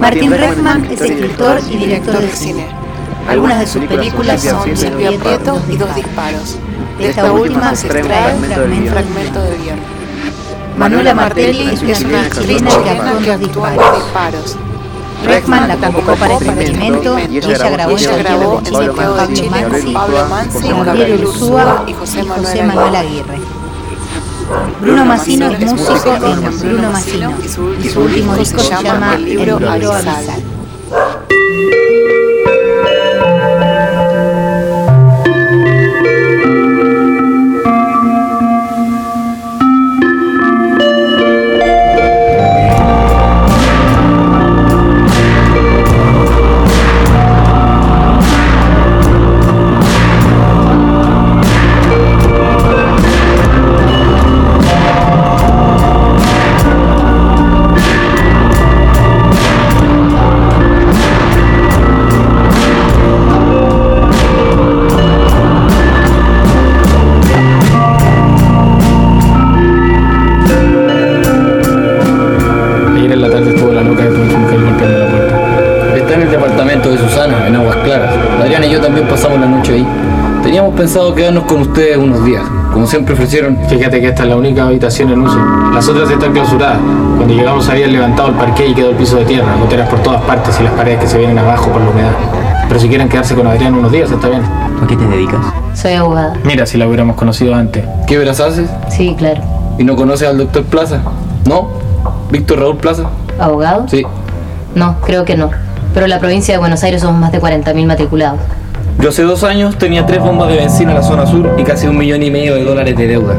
Martin Redman es escritor y director de cine. Algunas de sus películas son Silvia Prieto y Dos Disparos. De esta última se extrae un fragmento del guion. Manuela Martelli es una chilena que actúa en Dos Disparos. Redman la convocó para el experimento y ella grabó en Santiago de Chile con Pablo Mansi, Gabriel Ursúa y José Manuel Aguirre. Bruno Massino es músico en Bruno Massino y su último disco se llama El libro Abisal. Pensado quedarnos con ustedes unos días, como siempre ofrecieron. Fíjate que esta es la única habitación en uso. Las otras están clausuradas. Cuando llegamos habían levantado el parque y quedó el piso de tierra, goteras por todas partes y las paredes que se vienen abajo por la humedad. Pero si quieren quedarse con Adrián unos días, está bien. ¿A qué te dedicas? Soy abogada. Mira, si la hubiéramos conocido antes. ¿Qué veras haces? Sí, claro. ¿Y no conoces al doctor Plaza? ¿No? ¿Víctor Raúl Plaza? ¿Abogado? Sí. No, creo que no. Pero en la provincia de Buenos Aires somos más de 40.000 matriculados. Yo hace dos años tenía tres bombas de benzina en la zona sur y casi un millón y medio de dólares de deuda.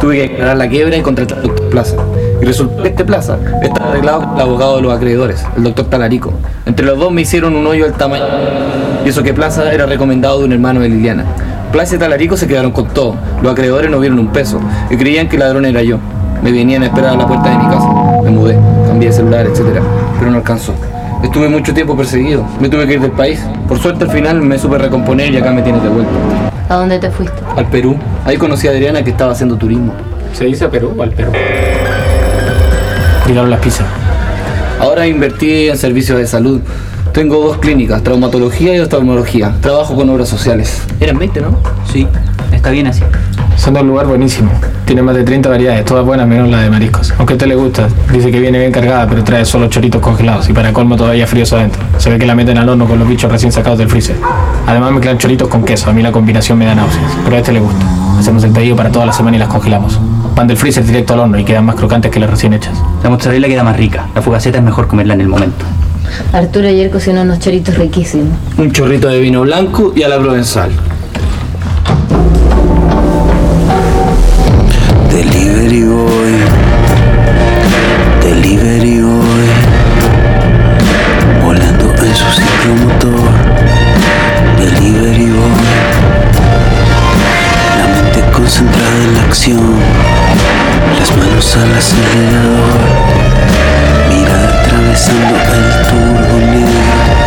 Tuve que declarar la quiebra y contratar al doctor Plaza. Y resultó que este Plaza está arreglado con el abogado de los acreedores, el doctor Talarico. Entre los dos me hicieron un hoyo del tamaño. Y eso que Plaza era recomendado de un hermano de Liliana. Plaza y Talarico se quedaron con todo. Los acreedores no vieron un peso y creían que el ladrón era yo. Me venían a esperar a la puerta de mi casa. Me mudé, cambié de celular, etc. Pero no alcanzó. Estuve mucho tiempo perseguido. Me tuve que ir del país. Por suerte al final me supe recomponer y acá me tienes de vuelta. ¿A dónde te fuiste? Al Perú. Ahí conocí a Adriana que estaba haciendo turismo. ¿Se dice Perú o al Perú? Tiraron las pizzas. Ahora invertí en servicios de salud. Tengo dos clínicas, traumatología y oftalmología. Trabajo con obras sociales. Eran 20, ¿no? Sí, está bien así. Son de un lugar buenísimo. Tiene más de 30 variedades, todas buenas menos la de mariscos. Aunque a usted le gusta, dice que viene bien cargada, pero trae solo choritos congelados y para colmo todavía fríos adentro. Se ve que la meten al horno con los bichos recién sacados del freezer. Además me quedan choritos con queso, a mí la combinación me da náuseas, pero a este le gusta. Hacemos el pedido para toda la semana y las congelamos. Van del freezer directo al horno y quedan más crocantes que las recién hechas. La mozzarella queda más rica, la fugaceta es mejor comerla en el momento. Arturo ayer cocinó unos choritos riquísimos. Un chorrito de vino blanco y a la provenzal. las manos al acelerador, mirada atravesando el turbo negro.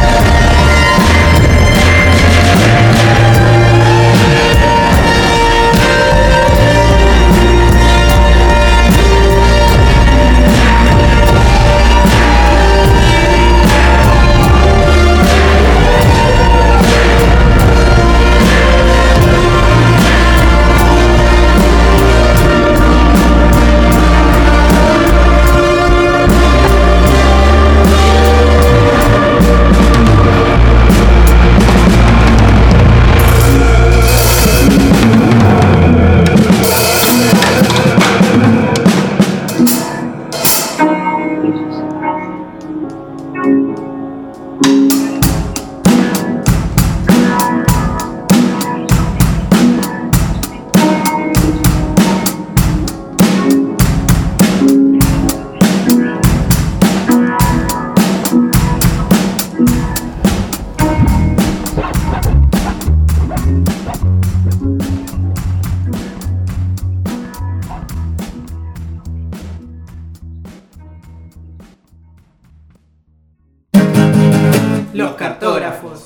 Los cartógrafos.